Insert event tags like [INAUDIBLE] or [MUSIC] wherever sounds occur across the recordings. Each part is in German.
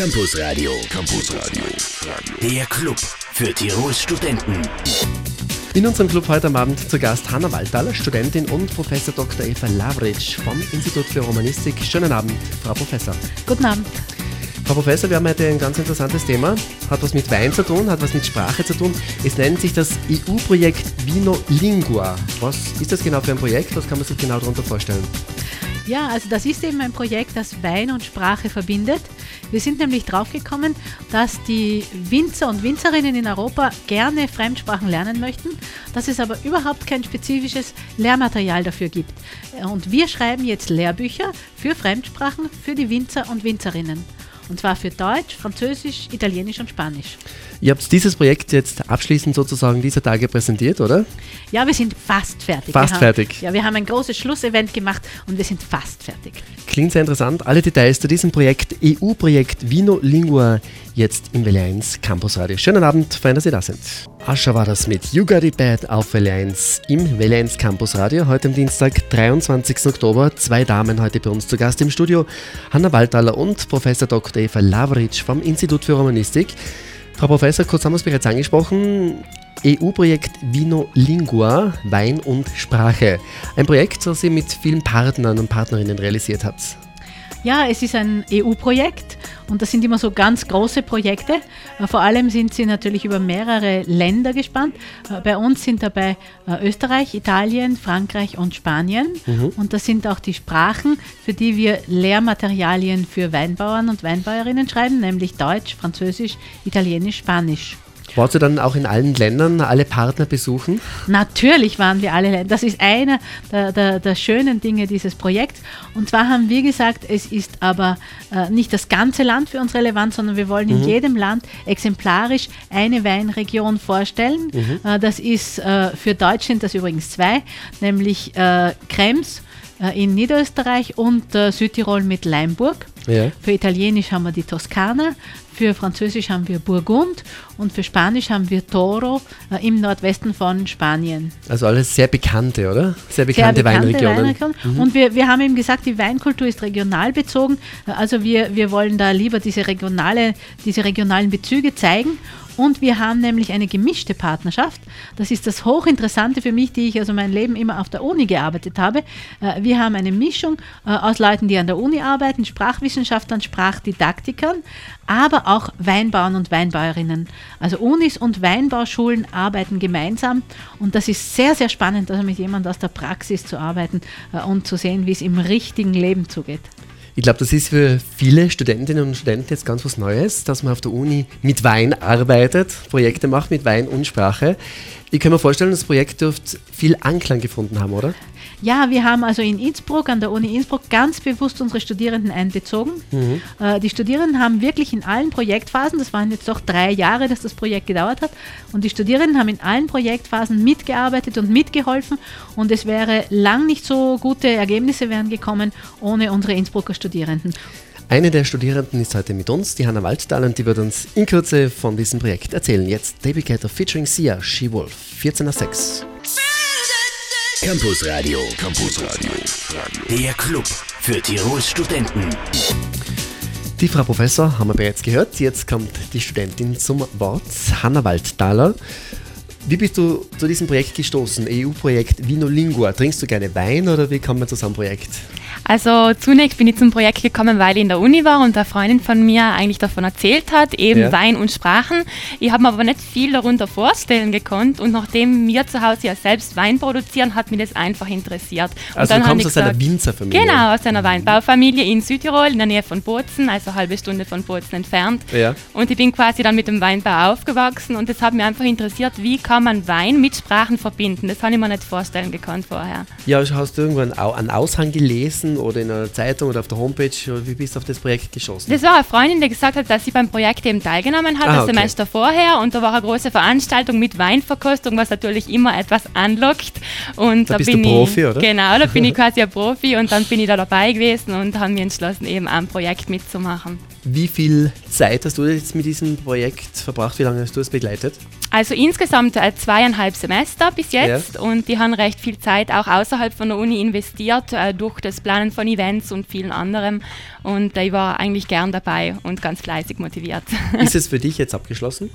Campus Radio. Campus Radio. Der Club für Tirols Studenten. In unserem Club heute am Abend zu Gast Hanna Waldtaler, Studentin und Professor Dr. Eva Lavric vom Institut für Romanistik. Schönen Abend, Frau Professor. Guten Abend. Frau Professor, wir haben heute ein ganz interessantes Thema. Hat was mit Wein zu tun, hat was mit Sprache zu tun. Es nennt sich das EU-Projekt Vino Lingua. Was ist das genau für ein Projekt? Was kann man sich genau darunter vorstellen? Ja, also das ist eben ein Projekt, das Wein und Sprache verbindet. Wir sind nämlich draufgekommen, dass die Winzer und Winzerinnen in Europa gerne Fremdsprachen lernen möchten, dass es aber überhaupt kein spezifisches Lehrmaterial dafür gibt. Und wir schreiben jetzt Lehrbücher für Fremdsprachen für die Winzer und Winzerinnen. Und zwar für Deutsch, Französisch, Italienisch und Spanisch. Ihr habt dieses Projekt jetzt abschließend sozusagen dieser Tage präsentiert, oder? Ja, wir sind fast fertig. Fast haben, fertig. Ja, wir haben ein großes Schlussevent gemacht und wir sind fast fertig. Klingt sehr interessant. Alle Details zu diesem Projekt, EU-Projekt Vino Lingua, jetzt im Welle 1 Campus Radio. Schönen Abend, fein, dass Sie da sind. Ascha war das mit You Got It Bad auf Welle 1 im Welle 1 Campus Radio. Heute am Dienstag, 23. Oktober. Zwei Damen heute bei uns zu Gast im Studio. Hanna Waldtaler und Professor Dr. Eva Lavric vom Institut für Romanistik. Frau Professor, kurz haben wir es bereits angesprochen. EU-Projekt Vino Lingua, Wein und Sprache. Ein Projekt, das ihr mit vielen Partnern und Partnerinnen realisiert habt. Ja, es ist ein EU-Projekt und das sind immer so ganz große Projekte. Äh, vor allem sind sie natürlich über mehrere Länder gespannt. Äh, bei uns sind dabei äh, Österreich, Italien, Frankreich und Spanien. Mhm. Und das sind auch die Sprachen, für die wir Lehrmaterialien für Weinbauern und Weinbäuerinnen schreiben, nämlich Deutsch, Französisch, Italienisch, Spanisch. Warst du dann auch in allen Ländern alle Partner besuchen? Natürlich waren wir alle Länder. Das ist einer der, der, der, schönen Dinge dieses Projekts. Und zwar haben wir gesagt, es ist aber äh, nicht das ganze Land für uns relevant, sondern wir wollen in mhm. jedem Land exemplarisch eine Weinregion vorstellen. Mhm. Äh, das ist äh, für Deutsch sind das übrigens zwei, nämlich äh, Krems in Niederösterreich und äh, Südtirol mit Leimburg. Ja. Für Italienisch haben wir die Toskana, für Französisch haben wir Burgund und für Spanisch haben wir Toro äh, im Nordwesten von Spanien. Also alles sehr bekannte, oder? Sehr bekannte, sehr bekannte Weinregionen. Weinregionen. Mhm. Und wir, wir haben eben gesagt, die Weinkultur ist regional bezogen. Äh, also wir, wir wollen da lieber diese, regionale, diese regionalen Bezüge zeigen und wir haben nämlich eine gemischte Partnerschaft. Das ist das Hochinteressante für mich, die ich also mein Leben immer auf der Uni gearbeitet habe. Äh, wir haben eine Mischung äh, aus Leuten, die an der Uni arbeiten, Sprachwissenschaftlern, Sprachdidaktikern, aber auch Weinbauern und Weinbäuerinnen. Also Unis und Weinbauschulen arbeiten gemeinsam und das ist sehr, sehr spannend, also mit jemandem aus der Praxis zu arbeiten äh, und zu sehen, wie es im richtigen Leben zugeht. Ich glaube, das ist für viele Studentinnen und Studenten jetzt ganz was Neues, dass man auf der Uni mit Wein arbeitet, Projekte macht mit Wein und Sprache. Ich kann mir vorstellen, das Projekt dürfte viel Anklang gefunden haben, oder? Ja, wir haben also in Innsbruck, an der Uni Innsbruck, ganz bewusst unsere Studierenden einbezogen. Mhm. Äh, die Studierenden haben wirklich in allen Projektphasen, das waren jetzt doch drei Jahre, dass das Projekt gedauert hat, und die Studierenden haben in allen Projektphasen mitgearbeitet und mitgeholfen und es wäre lang nicht so gute Ergebnisse wären gekommen ohne unsere Innsbrucker Studierenden. Eine der Studierenden ist heute mit uns, die Hanna Walddahl, und die wird uns in Kürze von diesem Projekt erzählen. Jetzt David Gator featuring Sia, She Wolf, 14 nach 6. Campus Radio. Campus Radio. Der Club für Tirols Studenten. Die Frau Professor haben wir bereits gehört. Jetzt kommt die Studentin zum Wort, Hanna Waldthaler. Wie bist du zu diesem Projekt gestoßen? EU-Projekt Vino Lingua. Trinkst du gerne Wein oder wie kommt man zu so einem Projekt? Also zunächst bin ich zum Projekt gekommen, weil ich in der Uni war und eine Freundin von mir eigentlich davon erzählt hat, eben ja. Wein und Sprachen. Ich habe mir aber nicht viel darunter vorstellen gekonnt und nachdem wir zu Hause ja selbst Wein produzieren, hat mich das einfach interessiert. Also und du kommst aus gesagt, einer Winzerfamilie? Genau, aus einer Weinbaufamilie in Südtirol, in der Nähe von Bozen, also eine halbe Stunde von Bozen entfernt. Ja. Und ich bin quasi dann mit dem Weinbau aufgewachsen und es hat mich einfach interessiert, wie kann man Wein mit Sprachen verbinden. Das habe ich mir nicht vorstellen gekonnt vorher. Ja, hast du irgendwann einen Aushang gelesen? Gelesen oder in einer Zeitung oder auf der Homepage? Wie bist du auf das Projekt geschossen? Das war eine Freundin, die gesagt hat, dass sie beim Projekt eben teilgenommen hat, ah, das okay. Semester vorher. Und da war eine große Veranstaltung mit Weinverkostung, was natürlich immer etwas anlockt. Und da, da bist bin du Profi, ich, oder? Genau, da bin ich [LAUGHS] quasi ein Profi und dann bin ich da dabei gewesen und haben mir entschlossen, eben am Projekt mitzumachen. Wie viel Zeit hast du jetzt mit diesem Projekt verbracht? Wie lange hast du es begleitet? Also insgesamt äh, zweieinhalb Semester bis jetzt ja. und die haben recht viel Zeit auch außerhalb von der Uni investiert äh, durch das Planen von Events und vielen anderem und ich war eigentlich gern dabei und ganz fleißig motiviert. [LAUGHS] Ist es für dich jetzt abgeschlossen?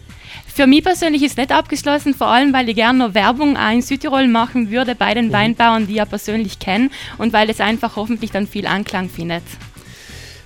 Für mich persönlich ist es nicht abgeschlossen, vor allem weil ich gerne noch Werbung in Südtirol machen würde bei den mhm. Weinbauern, die ich ja persönlich kenne und weil es einfach hoffentlich dann viel Anklang findet.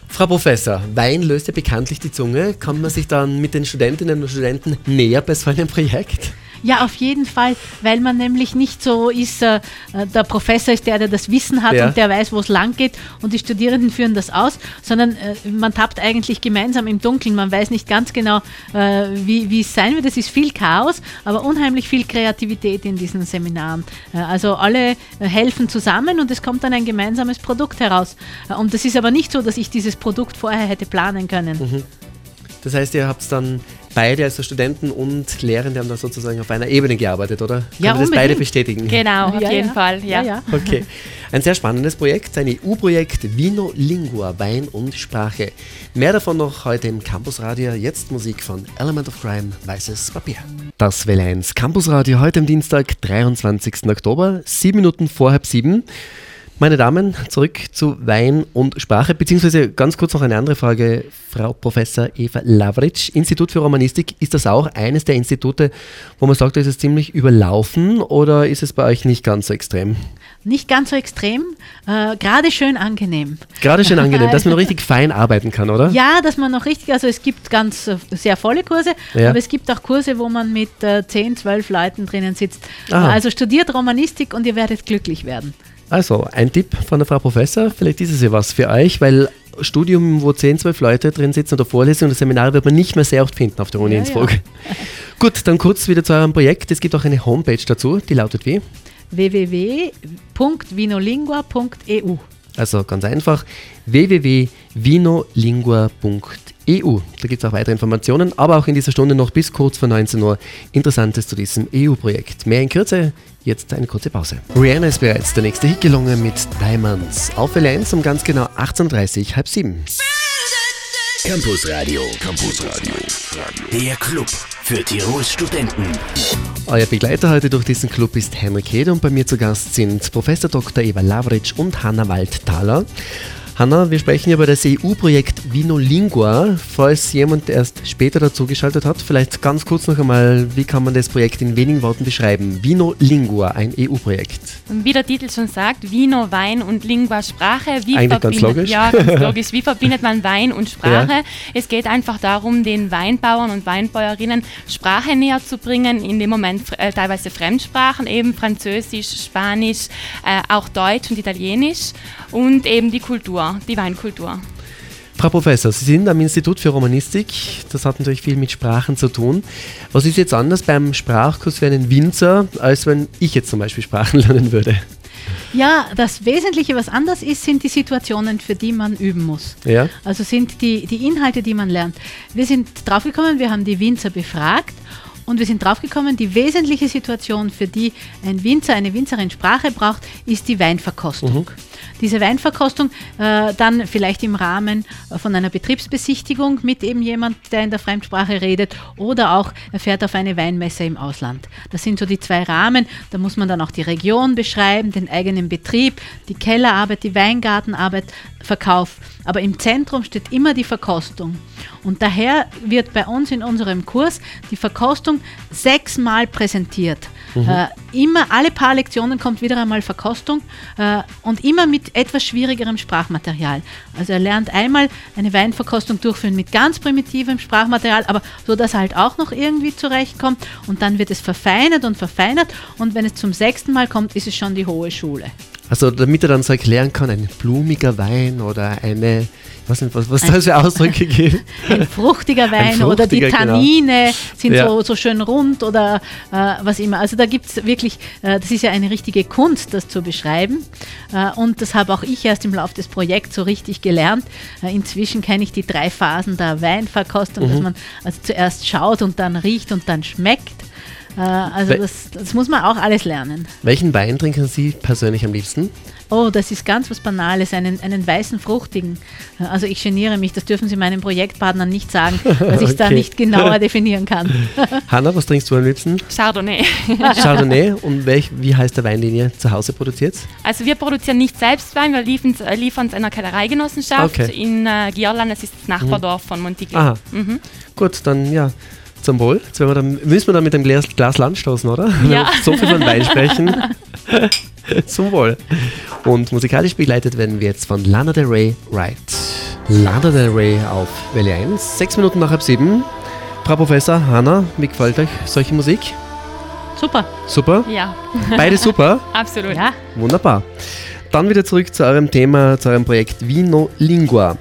Frau Professor, Wein löst ja bekanntlich die Zunge. Kann man sich dann mit den Studentinnen und Studenten näher bei so einem Projekt? Ja, auf jeden Fall, weil man nämlich nicht so ist, äh, der Professor ist der, der das Wissen hat ja. und der weiß, wo es lang geht und die Studierenden führen das aus, sondern äh, man tappt eigentlich gemeinsam im Dunkeln. Man weiß nicht ganz genau, äh, wie, es sein wird. Es ist viel Chaos, aber unheimlich viel Kreativität in diesen Seminaren. Äh, also alle äh, helfen zusammen und es kommt dann ein gemeinsames Produkt heraus. Äh, und das ist aber nicht so, dass ich dieses Produkt vorher hätte planen können. Mhm. Das heißt, ihr habt dann beide, also Studenten und Lehrende, haben da sozusagen auf einer Ebene gearbeitet, oder? Ja, Können das beide bestätigen? Genau, auf ja, jeden ja. Fall, ja. ja. Okay. Ein sehr spannendes Projekt, ein EU-Projekt Vino Lingua, Wein und Sprache. Mehr davon noch heute im Campusradio. Jetzt Musik von Element of Crime, Weißes Papier. Das Welle 1 Campusradio heute am Dienstag, 23. Oktober, sieben Minuten vor halb sieben. Meine Damen, zurück zu Wein und Sprache, beziehungsweise ganz kurz noch eine andere Frage. Frau Professor Eva Lavric, Institut für Romanistik, ist das auch eines der Institute, wo man sagt, da ist es ziemlich überlaufen oder ist es bei euch nicht ganz so extrem? Nicht ganz so extrem, äh, gerade schön angenehm. Gerade schön angenehm, dass man [LAUGHS] noch richtig fein arbeiten kann, oder? Ja, dass man noch richtig, also es gibt ganz äh, sehr volle Kurse, ja. aber es gibt auch Kurse, wo man mit äh, 10, 12 Leuten drinnen sitzt. Aha. Also studiert Romanistik und ihr werdet glücklich werden. Also, ein Tipp von der Frau Professor, vielleicht ist es ja was für euch, weil Studium, wo 10, 12 Leute drin sitzen oder Vorlesungen oder Seminare wird man nicht mehr sehr oft finden auf der Uni ja, Innsbruck. Ja. [LAUGHS] Gut, dann kurz wieder zu eurem Projekt. Es gibt auch eine Homepage dazu, die lautet wie? www.vinolingua.eu Also ganz einfach www.vinolingua.eu. Da gibt es auch weitere Informationen, aber auch in dieser Stunde noch bis kurz vor 19 Uhr Interessantes zu diesem EU-Projekt. Mehr in Kürze Jetzt eine kurze Pause. Rihanna ist bereits der nächste Hit gelungen mit Diamonds. Auf L1 um ganz genau 18.30 halb sieben. Campus Radio. Campus Radio. Der Club für Tirols Studenten. Euer Begleiter heute durch diesen Club ist Henrik Hede und bei mir zu Gast sind Professor Dr. Eva Lavric und Hanna Waldthaler. Hanna, wir sprechen über das EU-Projekt Vinolingua. Falls jemand erst später dazugeschaltet hat, vielleicht ganz kurz noch einmal, wie kann man das Projekt in wenigen Worten beschreiben? Vinolingua, ein EU-Projekt. Wie der Titel schon sagt, Vino, Wein und Lingua, Sprache. Wie Eigentlich ganz logisch. Ja, ganz [LAUGHS] logisch. Wie verbindet man Wein und Sprache? Ja. Es geht einfach darum, den Weinbauern und Weinbäuerinnen Sprache näher zu bringen, in dem Moment äh, teilweise Fremdsprachen, eben Französisch, Spanisch, äh, auch Deutsch und Italienisch und eben die Kultur, die Weinkultur. Frau Professor, Sie sind am Institut für Romanistik. Das hat natürlich viel mit Sprachen zu tun. Was ist jetzt anders beim Sprachkurs für einen Winzer, als wenn ich jetzt zum Beispiel Sprachen [LAUGHS] lernen würde? Ja, das Wesentliche, was anders ist, sind die Situationen, für die man üben muss. Ja. Also sind die, die Inhalte, die man lernt. Wir sind draufgekommen, wir haben die Winzer befragt und wir sind draufgekommen, die wesentliche Situation, für die ein Winzer, eine Winzerin Sprache braucht, ist die Weinverkostung. Mhm. Diese Weinverkostung äh, dann vielleicht im Rahmen von einer Betriebsbesichtigung mit eben jemand, der in der Fremdsprache redet oder auch er fährt auf eine Weinmesse im Ausland. Das sind so die zwei Rahmen. Da muss man dann auch die Region beschreiben, den eigenen Betrieb, die Kellerarbeit, die Weingartenarbeit, Verkauf. Aber im Zentrum steht immer die Verkostung. Und daher wird bei uns in unserem Kurs die Verkostung sechsmal präsentiert. Mhm. Äh, immer, alle paar Lektionen kommt wieder einmal Verkostung äh, und immer mit etwas schwierigerem Sprachmaterial. Also er lernt einmal eine Weinverkostung durchführen mit ganz primitivem Sprachmaterial, aber so, dass er halt auch noch irgendwie zurechtkommt und dann wird es verfeinert und verfeinert und wenn es zum sechsten Mal kommt, ist es schon die hohe Schule. Also damit er dann so erklären kann, ein blumiger Wein oder eine, ich weiß nicht, was, was da für Ausdrücke [LAUGHS] gibt. Ein fruchtiger Wein ein fruchtiger, oder die genau. Tannine genau. sind ja. so, so schön rund oder äh, was immer. Also da gibt es wirklich, äh, das ist ja eine richtige Kunst, das zu beschreiben. Äh, und das habe auch ich erst im Laufe des Projekts so richtig gelernt. Äh, inzwischen kenne ich die drei Phasen der Weinverkostung, mhm. dass man also zuerst schaut und dann riecht und dann schmeckt. Äh, also das, das, muss man auch alles lernen. Welchen Wein trinken Sie persönlich am liebsten? Oh, das ist ganz was Banales, einen, einen weißen fruchtigen. Also ich geniere mich, das dürfen Sie meinen Projektpartnern nicht sagen, dass ich es [LAUGHS] da nicht genauer [LAUGHS] definieren kann. [LAUGHS] Hanna, was trinkst du am liebsten? Chardonnay. Chardonnay und welch, wie heißt der Wein, den ihr zu Hause produziert? Also wir produzieren nicht selbst Wein, wir liefern es einer Kellereigenossenschaft okay. in äh, Gierland, das ist das Nachbardorf mhm. von Montigny. Aha. Mhm. Gut, dann ja, zum Wohl. Jetzt wir dann, müssen wir dann mit dem Glas, Glas Land stoßen, oder? Ja. so viel von Wein sprechen. [LAUGHS] Zum Wohl. Und musikalisch begleitet werden wir jetzt von Lana Del Rey Right. Lana Del Rey auf Welle 1, sechs Minuten nach halb sieben. Frau Professor Hanna, wie gefällt euch solche Musik? Super. Super? Ja. Beide super? [LAUGHS] Absolut. Ja. Wunderbar. Dann wieder zurück zu eurem Thema, zu eurem Projekt Vino Lingua.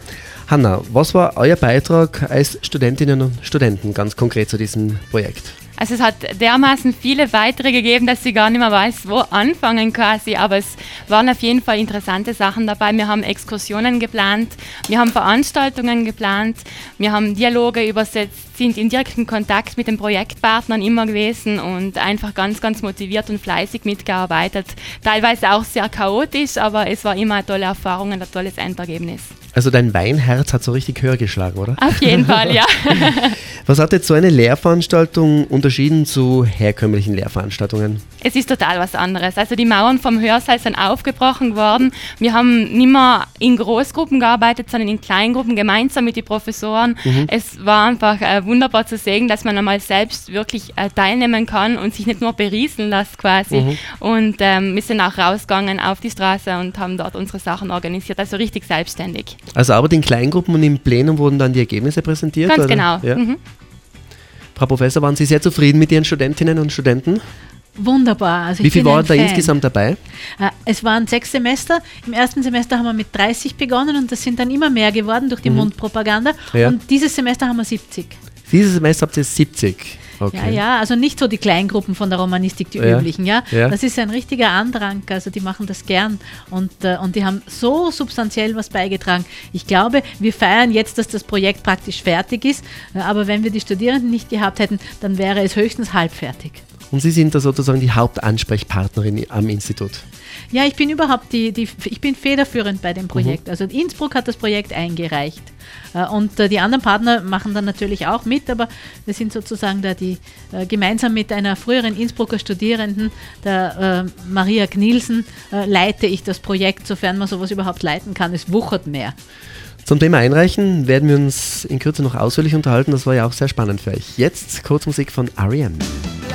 Hanna, was war euer Beitrag als Studentinnen und Studenten ganz konkret zu diesem Projekt? Also es hat dermaßen viele Beiträge gegeben, dass ich gar nicht mehr weiß, wo anfangen quasi. Aber es waren auf jeden Fall interessante Sachen dabei. Wir haben Exkursionen geplant, wir haben Veranstaltungen geplant, wir haben Dialoge übersetzt, sind in direktem Kontakt mit den Projektpartnern immer gewesen und einfach ganz, ganz motiviert und fleißig mitgearbeitet. Teilweise auch sehr chaotisch, aber es war immer eine tolle Erfahrung und ein tolles Endergebnis. Also dein Weinherz hat so richtig höher geschlagen, oder? Auf jeden Fall, ja. [LAUGHS] Was hat jetzt so eine Lehrveranstaltung unterschieden zu herkömmlichen Lehrveranstaltungen? Es ist total was anderes. Also die Mauern vom Hörsaal sind aufgebrochen worden. Wir haben nicht mehr in Großgruppen gearbeitet, sondern in Kleingruppen gemeinsam mit den Professoren. Mhm. Es war einfach äh, wunderbar zu sehen, dass man einmal selbst wirklich äh, teilnehmen kann und sich nicht nur berieseln lässt quasi. Mhm. Und ähm, wir sind auch rausgegangen auf die Straße und haben dort unsere Sachen organisiert, also richtig selbstständig. Also aber in Kleingruppen und im Plenum wurden dann die Ergebnisse präsentiert? Ganz oder? genau. Ja. Mhm. Frau Professor, waren Sie sehr zufrieden mit Ihren Studentinnen und Studenten? Wunderbar. Also Wie viel waren da Fan. insgesamt dabei? Äh, es waren sechs Semester. Im ersten Semester haben wir mit 30 begonnen und das sind dann immer mehr geworden durch die mhm. Mundpropaganda. Ja. Und dieses Semester haben wir 70. Dieses Semester habt ihr 70. Okay. Ja, ja, also nicht so die Kleingruppen von der Romanistik, die ja. üblichen, ja? ja. Das ist ein richtiger Andrang, also die machen das gern und, äh, und die haben so substanziell was beigetragen. Ich glaube, wir feiern jetzt, dass das Projekt praktisch fertig ist, äh, aber wenn wir die Studierenden nicht gehabt hätten, dann wäre es höchstens halbfertig. Und Sie sind da sozusagen die Hauptansprechpartnerin am Institut. Ja, ich bin überhaupt die, die ich bin federführend bei dem mhm. Projekt. Mhm. Also Innsbruck hat das Projekt eingereicht. Äh, und äh, die anderen Partner machen dann natürlich auch mit, aber wir sind sozusagen da die äh, gemeinsam mit einer früheren Innsbrucker Studierenden, der Maria Knielsen, leite ich das Projekt, sofern man sowas überhaupt leiten kann. Es wuchert mehr. Zum Thema Einreichen werden wir uns in Kürze noch ausführlich unterhalten. Das war ja auch sehr spannend für euch. Jetzt Kurzmusik von R.E.M.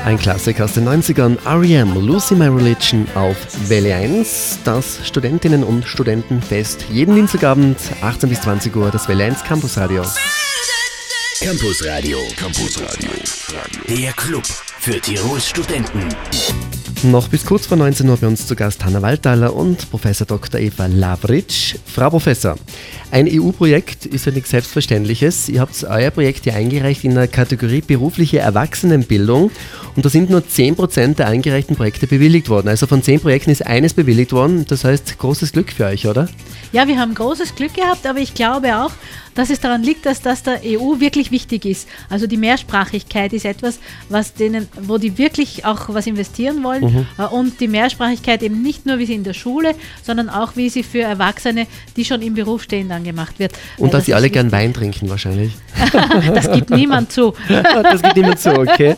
Ein Klassiker aus den 90ern, R.E.M. Lucy My Religion auf Welle 1, das Studentinnen- und Studentenfest. Jeden Dienstagabend, 18 bis 20 Uhr, das Welle 1 Campus Radio. Campus Radio. Campus Radio. Der Club für Tirols Studenten. Noch bis kurz vor 19 Uhr bei uns zu Gast Hanna Waldthaler und Professor Dr. Eva Lavritsch. Frau Professor, ein EU-Projekt ist ja nichts Selbstverständliches. Ihr habt euer Projekt ja eingereicht in der Kategorie berufliche Erwachsenenbildung und da sind nur 10% der eingereichten Projekte bewilligt worden. Also von 10 Projekten ist eines bewilligt worden. Das heißt, großes Glück für euch, oder? Ja, wir haben großes Glück gehabt, aber ich glaube auch, dass es daran liegt, dass das der EU wirklich wichtig ist. Also die Mehrsprachigkeit ist etwas, was denen, wo die wirklich auch was investieren wollen mhm. Äh, und die Mehrsprachigkeit eben nicht nur wie sie in der Schule, sondern auch wie sie für Erwachsene, die schon im Beruf stehen, dann gemacht wird. Und dass sie alle gern Wein trinken wahrscheinlich. [LAUGHS] das gibt niemand zu. [LAUGHS] das gibt niemand zu, okay.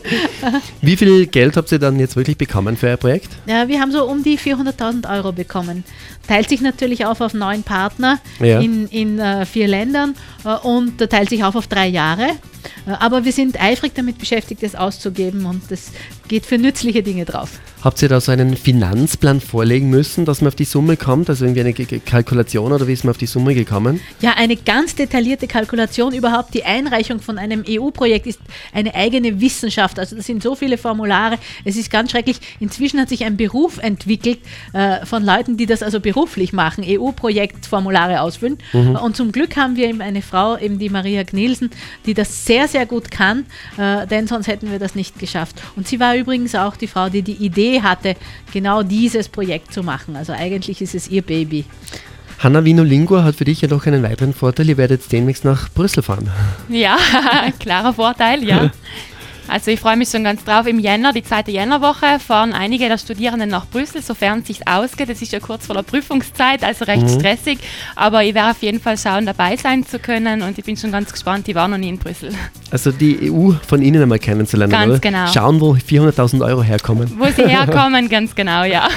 Wie viel Geld habt ihr dann jetzt wirklich bekommen für Ihr Projekt? Ja, wir haben so um die 400.000 Euro bekommen. Teilt sich natürlich auf auf neun Partner ja. in, in uh, vier Ländern und teilt sich auf auf drei Jahre. Uh, aber wir sind eifrig damit beschäftigt, das auszugeben und das geht für nützliche Dinge drauf. Habt ihr da so einen Finanzplan vorlegen müssen, dass man auf die Summe kommt? Also irgendwie eine Kalkulation oder wie ist man auf die Summe gekommen? Ja, eine ganz detaillierte Kalkulation. Überhaupt die Einreichung von einem EU-Projekt ist eine eigene Wissenschaft. Also das sind so viele Formulare. Es ist ganz schrecklich. Inzwischen hat sich ein Beruf entwickelt äh, von Leuten, die das also beruflich machen, EU-Projektformulare ausfüllen. Mhm. Und zum Glück haben wir eben eine Frau, eben die Maria Gnilsen, die das sehr, sehr gut kann, äh, denn sonst hätten wir das nicht geschafft. Und sie war übrigens auch die Frau, die die Idee hatte, genau dieses Projekt zu machen. Also eigentlich ist es ihr Baby. Hanna Vino Lingua hat für dich ja doch einen weiteren Vorteil. Ihr werdet demnächst nach Brüssel fahren. Ja, [LAUGHS] klarer Vorteil, ja. [LAUGHS] Also ich freue mich schon ganz drauf. Im Jänner, die zweite Jännerwoche, fahren einige der Studierenden nach Brüssel, sofern es sich ausgeht. Es ist ja kurz vor der Prüfungszeit, also recht mhm. stressig. Aber ich werde auf jeden Fall schauen, dabei sein zu können und ich bin schon ganz gespannt. Ich war noch nie in Brüssel. Also die EU von Ihnen einmal kennenzulernen, ganz oder? genau. Schauen, wo 400.000 Euro herkommen. Wo sie herkommen, [LAUGHS] ganz genau, ja.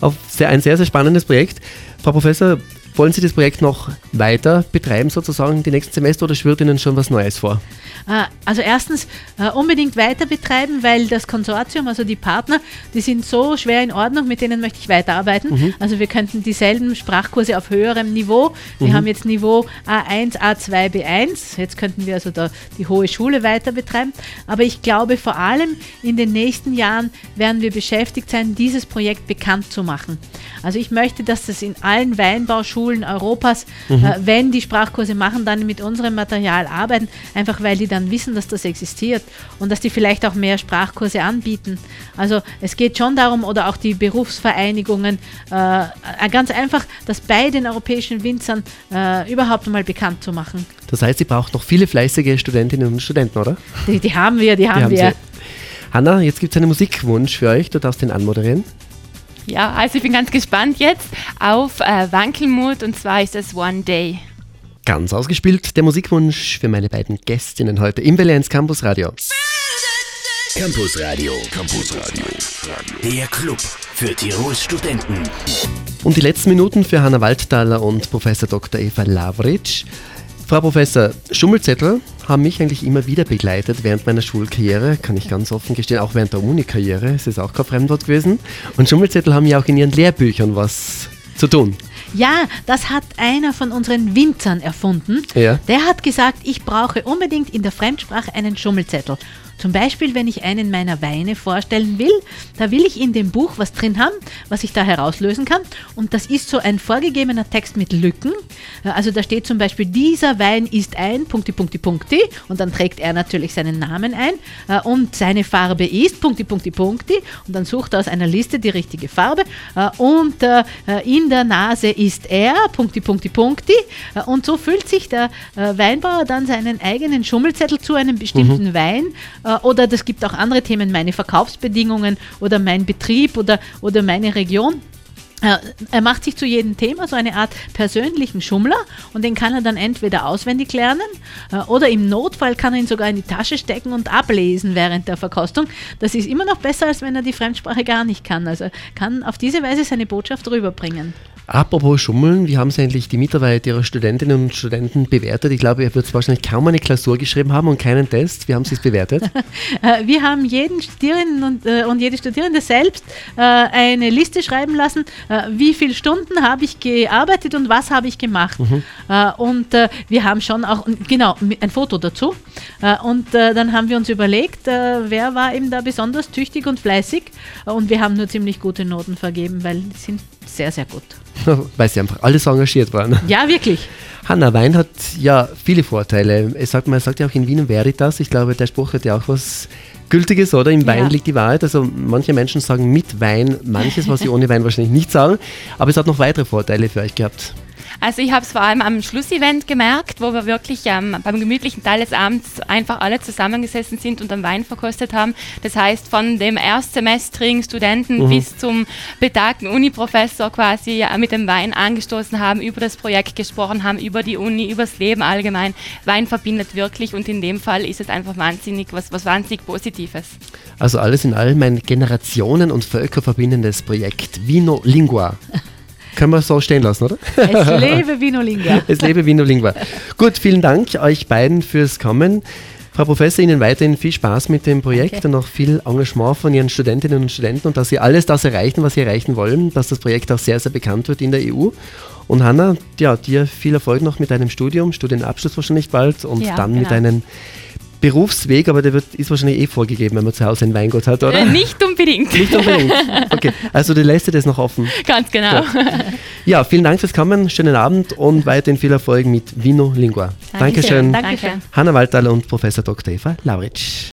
Auf sehr, ein sehr, sehr spannendes Projekt. Frau Professor, wollen Sie das Projekt noch weiter betreiben, sozusagen, die nächsten Semester, oder schwirrt Ihnen schon was Neues vor? Äh, also erstens äh, unbedingt weiter betreiben, weil das Konsortium, also die Partner, die sind so schwer in Ordnung, mit denen möchte ich weiterarbeiten. Mhm. Also wir könnten dieselben Sprachkurse auf höherem Niveau. Wir mhm. haben jetzt Niveau A1, A2, B1. Jetzt könnten wir also da die hohe Schule weiter betreiben. Aber ich glaube vor allem in den nächsten Jahren werden wir beschäftigt sein, dieses Projekt bekannt zu machen. Also ich möchte, dass das in allen Weinbauschulen Europas, mhm. äh, wenn die Sprachkurse machen, dann mit unserem Material arbeiten, einfach weil die dann wissen, dass das existiert und dass die vielleicht auch mehr Sprachkurse anbieten. Also es geht schon darum, oder auch die Berufsvereinigungen, äh, äh ganz einfach, das bei den europäischen Winzern äh, überhaupt einmal bekannt zu machen. Das heißt, Sie braucht noch viele fleißige Studentinnen und Studenten, oder? Die, die haben wir, die haben, die haben wir. Sie. Hanna, jetzt gibt es einen Musikwunsch für euch, du darfst den anmoderieren. Ja, also ich bin ganz gespannt jetzt auf äh, Wankelmut und zwar ist es One Day. Ganz ausgespielt der Musikwunsch für meine beiden Gästinnen heute im Valenz Campus Radio. Campus Radio, Campus Radio, der Club für Tirols Studenten. Und die letzten Minuten für Hanna Waldthaler und Professor Dr. Eva Lavric. Frau Professor, Schummelzettel haben mich eigentlich immer wieder begleitet während meiner Schulkarriere, kann ich ganz offen gestehen, auch während der Uni-Karriere, es ist auch kein Fremdwort gewesen. Und Schummelzettel haben ja auch in ihren Lehrbüchern was zu tun. Ja, das hat einer von unseren Winzern erfunden. Ja. Der hat gesagt, ich brauche unbedingt in der Fremdsprache einen Schummelzettel. Zum Beispiel, wenn ich einen meiner Weine vorstellen will, da will ich in dem Buch was drin haben, was ich da herauslösen kann. Und das ist so ein vorgegebener Text mit Lücken. Also da steht zum Beispiel, dieser Wein ist ein Punkti, Punkti, Punkti. Und dann trägt er natürlich seinen Namen ein. Äh, und seine Farbe ist Punkti, Punkti, Punkti. Und dann sucht er aus einer Liste die richtige Farbe. Äh, und äh, in der Nase ist er Punkti, Punkti, Punkti. Und so füllt sich der Weinbauer dann seinen eigenen Schummelzettel zu einem bestimmten mhm. Wein äh, oder das gibt auch andere Themen, meine Verkaufsbedingungen oder mein Betrieb oder, oder meine Region. Äh, er macht sich zu jedem Thema so eine Art persönlichen Schummler und den kann er dann entweder auswendig lernen äh, oder im Notfall kann er ihn sogar in die Tasche stecken und ablesen während der Verkostung. Das ist immer noch besser, als wenn er die Fremdsprache gar nicht kann. Also kann auf diese Weise seine Botschaft rüberbringen. Apropos Schummeln, wie haben Sie eigentlich die Mitarbeit Ihrer Studentinnen und Studenten bewertet? Ich glaube, ihr wird wahrscheinlich kaum eine Klausur geschrieben haben und keinen Test. Wie haben Sie es bewertet? [LAUGHS] Äh, wir haben jeden Studierenden und, äh, und jede Studierende selbst äh, eine Liste schreiben lassen, wie viele Stunden habe ich gearbeitet und was habe ich gemacht. Mhm. Und wir haben schon auch, genau, ein Foto dazu. Und dann haben wir uns überlegt, wer war eben da besonders tüchtig und fleißig. Und wir haben nur ziemlich gute Noten vergeben, weil die sind sehr, sehr gut. [LAUGHS] Weil sie einfach alles engagiert waren. Ja, wirklich. Hanna, Wein hat ja viele Vorteile. Es sagt, man sagt ja auch in Wien Veritas, ich glaube, der Spruch hat ja auch was Gültiges, oder? Im Wein ja. liegt die Wahrheit. Also manche Menschen sagen mit Wein manches, was sie [LAUGHS] ohne Wein wahrscheinlich nicht sagen. Aber es hat noch weitere Vorteile für euch gehabt. Also ich habe es vor allem am Schlussevent gemerkt, wo wir wirklich ähm, beim gemütlichen Teil des Abends einfach alle zusammengesessen sind und am Wein verkostet haben. Das heißt, von dem erstsemestrigen Studenten mhm. bis zum betagten Uni-Professor quasi ja, mit dem Wein angestoßen haben, über das Projekt gesprochen haben, über die Uni, über das Leben allgemein. Wein verbindet wirklich und in dem Fall ist es einfach wahnsinnig, was, was wahnsinnig Positives. Also alles in allem ein Generationen- und Völker verbindendes Projekt. Vino Lingua. [LAUGHS] Können wir so stehen lassen, oder? Es lebe Vinolingua. [LAUGHS] es lebe Vinolingua. Gut, vielen Dank euch beiden fürs Kommen. Frau Professor, Ihnen weiterhin viel Spaß mit dem Projekt okay. und noch viel Engagement von Ihren Studentinnen und Studenten und dass Sie alles das erreichen, was Sie erreichen wollen, dass das Projekt auch sehr, sehr bekannt wird in der EU. Und Hanna, ja, dir viel Erfolg noch mit deinem Studium, Studienabschluss wahrscheinlich bald und ja, dann genau. mit deinen Berufsweg, aber der wird, ist wahrscheinlich eh vorgegeben, wenn man zu Hause ein Weingut hat, oder? Äh, nicht unbedingt. Nicht unbedingt. Okay, also du lässt dir das noch offen. Ganz genau. Ja. ja, vielen Dank fürs Kommen, schönen Abend und weiterhin viel Erfolg mit Vino Lingua. Dankeschön. Dankeschön. Danke. Hanna Waldthaler und Professor Dr. Eva Lauritsch.